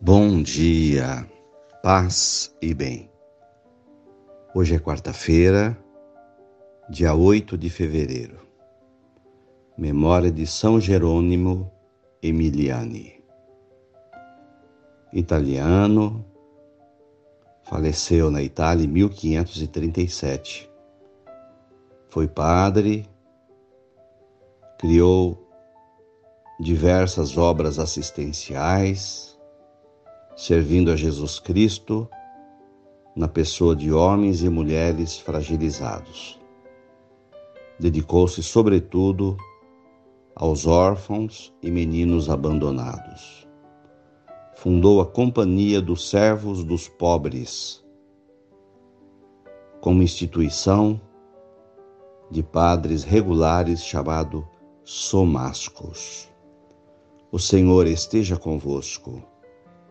Bom dia, paz e bem. Hoje é quarta-feira, dia 8 de fevereiro. Memória de São Jerônimo Emiliani. Italiano, faleceu na Itália em 1537. Foi padre, criou diversas obras assistenciais, servindo a Jesus Cristo na pessoa de homens e mulheres fragilizados. Dedicou-se, sobretudo, aos órfãos e meninos abandonados. Fundou a Companhia dos Servos dos Pobres, como instituição de padres regulares chamado Somascos. O Senhor esteja convosco.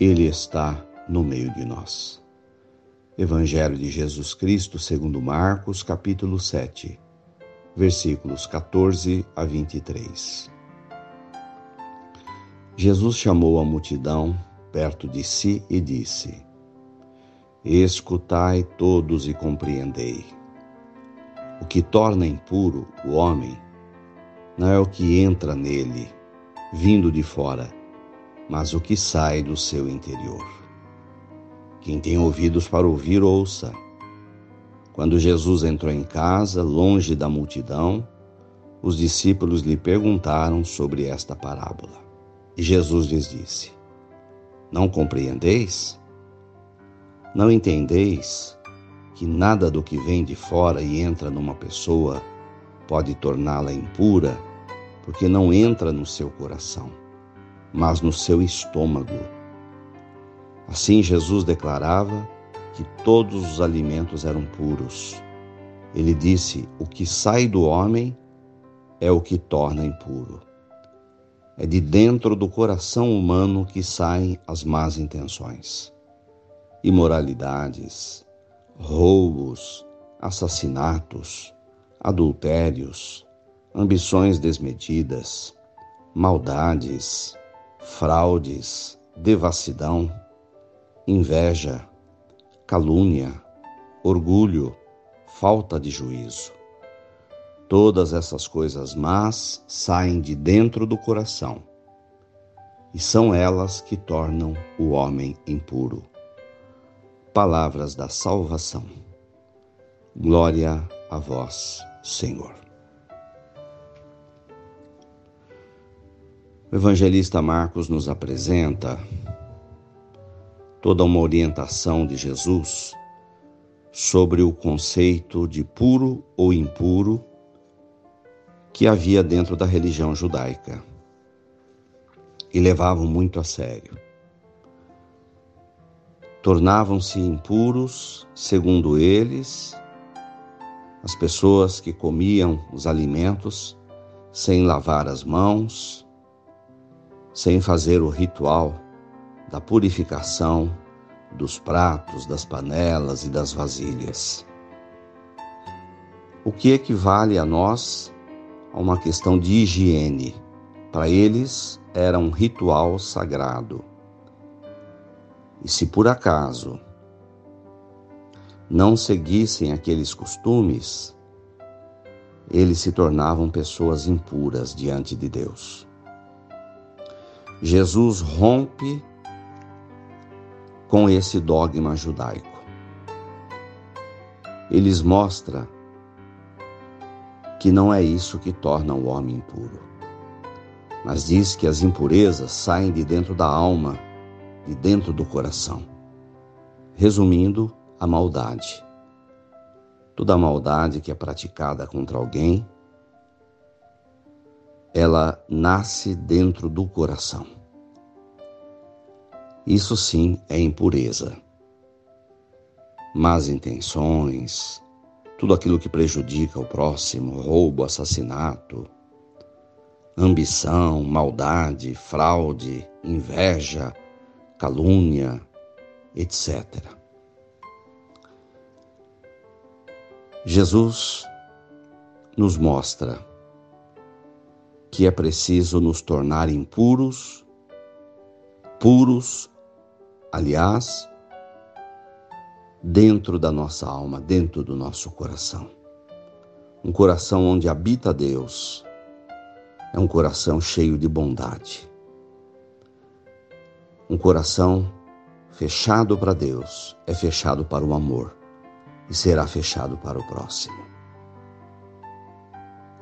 Ele está no meio de nós. Evangelho de Jesus Cristo, segundo Marcos, capítulo 7, versículos 14 a 23. Jesus chamou a multidão perto de si e disse: Escutai todos e compreendei. O que torna impuro o homem não é o que entra nele, vindo de fora, mas o que sai do seu interior. Quem tem ouvidos para ouvir, ouça. Quando Jesus entrou em casa, longe da multidão, os discípulos lhe perguntaram sobre esta parábola. E Jesus lhes disse: Não compreendeis? Não entendeis que nada do que vem de fora e entra numa pessoa pode torná-la impura, porque não entra no seu coração mas no seu estômago. Assim Jesus declarava que todos os alimentos eram puros. Ele disse: O que sai do homem é o que torna impuro. É de dentro do coração humano que saem as más intenções, imoralidades, roubos, assassinatos, adultérios, ambições desmedidas, maldades, fraudes, devassidão, inveja, calúnia, orgulho, falta de juízo. Todas essas coisas más saem de dentro do coração e são elas que tornam o homem impuro. Palavras da salvação. Glória a vós, Senhor. O evangelista Marcos nos apresenta toda uma orientação de Jesus sobre o conceito de puro ou impuro que havia dentro da religião judaica e levavam muito a sério. Tornavam-se impuros, segundo eles, as pessoas que comiam os alimentos sem lavar as mãos, sem fazer o ritual da purificação dos pratos, das panelas e das vasilhas. O que equivale a nós a uma questão de higiene. Para eles era um ritual sagrado. E se por acaso não seguissem aqueles costumes, eles se tornavam pessoas impuras diante de Deus. Jesus rompe com esse dogma judaico. Eles mostra que não é isso que torna o homem impuro, mas diz que as impurezas saem de dentro da alma, de dentro do coração. Resumindo, a maldade. Toda maldade que é praticada contra alguém ela nasce dentro do coração. Isso sim é impureza. Más intenções, tudo aquilo que prejudica o próximo, roubo, assassinato, ambição, maldade, fraude, inveja, calúnia, etc. Jesus nos mostra que é preciso nos tornar impuros, puros Aliás, dentro da nossa alma, dentro do nosso coração. Um coração onde habita Deus é um coração cheio de bondade. Um coração fechado para Deus é fechado para o amor e será fechado para o próximo.